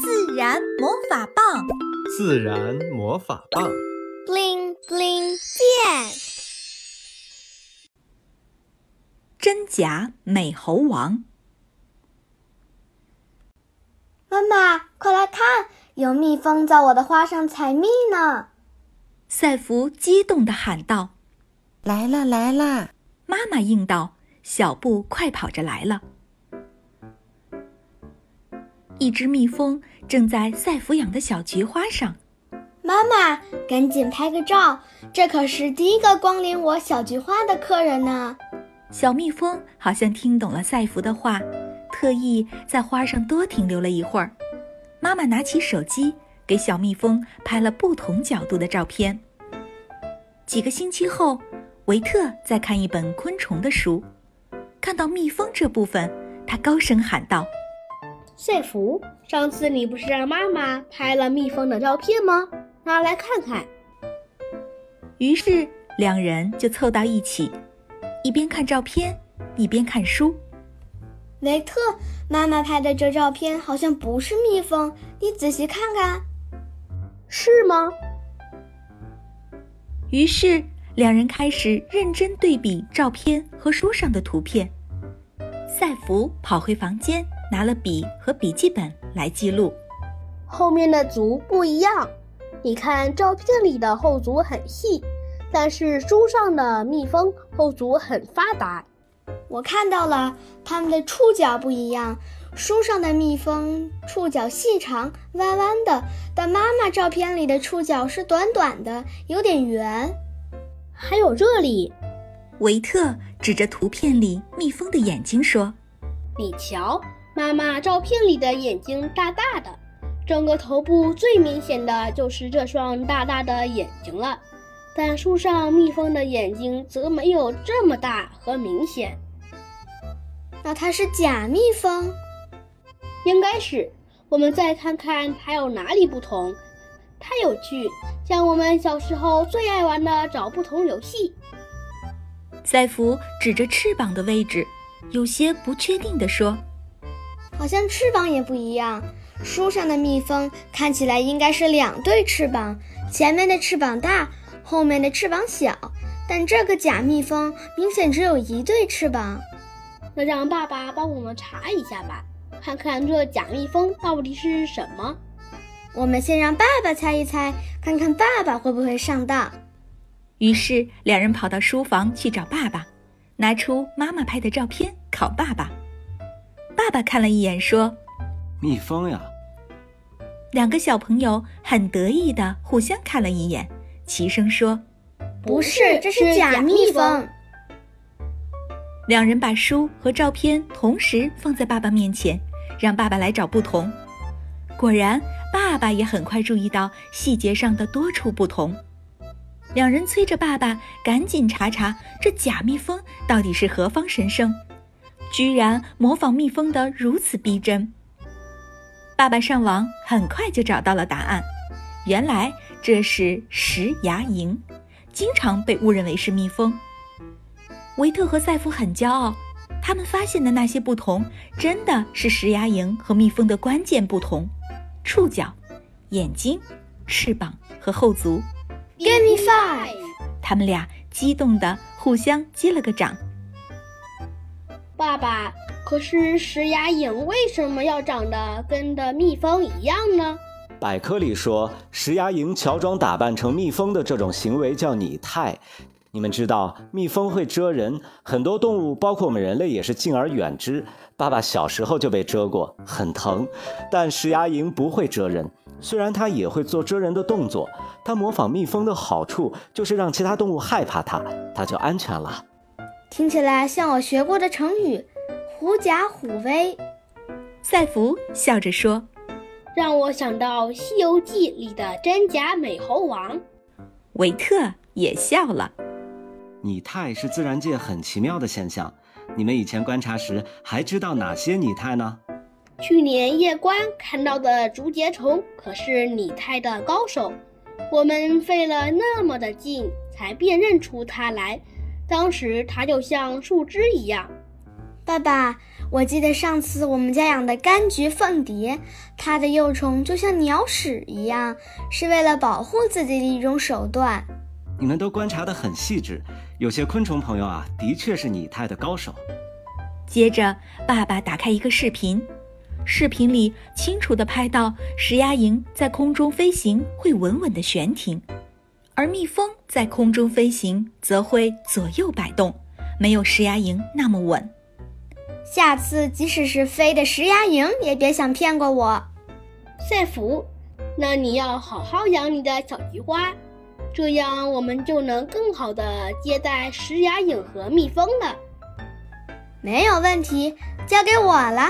自然魔法棒，自然魔法棒，bling bling 变。真假美猴王，妈妈，快来看，有蜜蜂在我的花上采蜜呢！赛弗激动地喊道：“来了，来了！”妈妈应道，小布快跑着来了。一只蜜蜂正在赛弗养的小菊花上。妈妈，赶紧拍个照，这可是第一个光临我小菊花的客人呢。小蜜蜂好像听懂了赛弗的话，特意在花上多停留了一会儿。妈妈拿起手机，给小蜜蜂拍了不同角度的照片。几个星期后，维特在看一本昆虫的书，看到蜜蜂这部分，他高声喊道。赛弗，上次你不是让妈妈拍了蜜蜂的照片吗？拿来看看。于是两人就凑到一起，一边看照片，一边看书。雷特，妈妈拍的这照片好像不是蜜蜂，你仔细看看，是吗？于是两人开始认真对比照片和书上的图片。赛弗跑回房间。拿了笔和笔记本来记录，后面的足不一样。你看照片里的后足很细，但是书上的蜜蜂后足很发达。我看到了，它们的触角不一样。书上的蜜蜂触角细长、弯弯的，但妈妈照片里的触角是短短的，有点圆。还有这里，维特指着图片里蜜蜂的眼睛说：“你瞧。”妈妈照片里的眼睛大大的，整个头部最明显的就是这双大大的眼睛了。但树上蜜蜂的眼睛则没有这么大和明显。那它是假蜜蜂？应该是。我们再看看还有哪里不同？太有趣，像我们小时候最爱玩的找不同游戏。赛弗指着翅膀的位置，有些不确定地说。好像翅膀也不一样。书上的蜜蜂看起来应该是两对翅膀，前面的翅膀大，后面的翅膀小。但这个假蜜蜂明显只有一对翅膀。那让爸爸帮我们查一下吧，看看这假蜜蜂到底是什么。我们先让爸爸猜一猜，看看爸爸会不会上当。于是两人跑到书房去找爸爸，拿出妈妈拍的照片考爸爸。爸爸看了一眼，说：“蜜蜂呀。”两个小朋友很得意的互相看了一眼，齐声说：“不是，这是假蜜蜂。”两人把书和照片同时放在爸爸面前，让爸爸来找不同。果然，爸爸也很快注意到细节上的多处不同。两人催着爸爸赶紧查查这假蜜蜂到底是何方神圣。居然模仿蜜蜂的如此逼真。爸爸上网很快就找到了答案，原来这是石牙蝇，经常被误认为是蜜蜂。维特和赛夫很骄傲，他们发现的那些不同，真的是石牙蝇和蜜蜂的关键不同：触角、眼睛、翅膀和后足。Give me five！他们俩激动地互相击了个掌。爸爸，可是石牙蝇为什么要长得跟的蜜蜂一样呢？百科里说，石牙蝇乔装打扮成蜜蜂的这种行为叫拟态。你们知道，蜜蜂会蛰人，很多动物，包括我们人类，也是敬而远之。爸爸小时候就被蛰过，很疼。但石牙蝇不会蛰人，虽然它也会做蛰人的动作。它模仿蜜蜂的好处就是让其他动物害怕它，它就安全了。听起来像我学过的成语“狐假虎威”。赛弗笑着说：“让我想到《西游记》里的真假美猴王。”维特也笑了。拟态是自然界很奇妙的现象。你们以前观察时还知道哪些拟态呢？去年夜观看到的竹节虫可是拟态的高手。我们费了那么的劲才辨认出它来。当时它就像树枝一样。爸爸，我记得上次我们家养的柑橘凤蝶，它的幼虫就像鸟屎一样，是为了保护自己的一种手段。你们都观察得很细致，有些昆虫朋友啊，的确是拟态的高手。接着，爸爸打开一个视频，视频里清楚地拍到石鸭蝇在空中飞行会稳稳地悬停，而蜜蜂在空中飞行则会左右摆动，没有石鸭蝇那么稳。下次即使是飞的石鸭蝇，也别想骗过我。赛福，那你要好好养你的小菊花，这样我们就能更好的接待石崖蝇和蜜蜂了。没有问题，交给我了。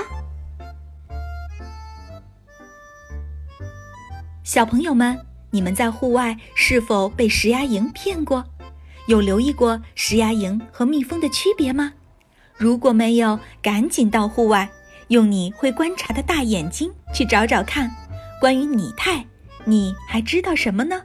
小朋友们，你们在户外是否被石崖蝇骗过？有留意过石崖蝇和蜜蜂的区别吗？如果没有，赶紧到户外，用你会观察的大眼睛去找找看。关于拟态，你还知道什么呢？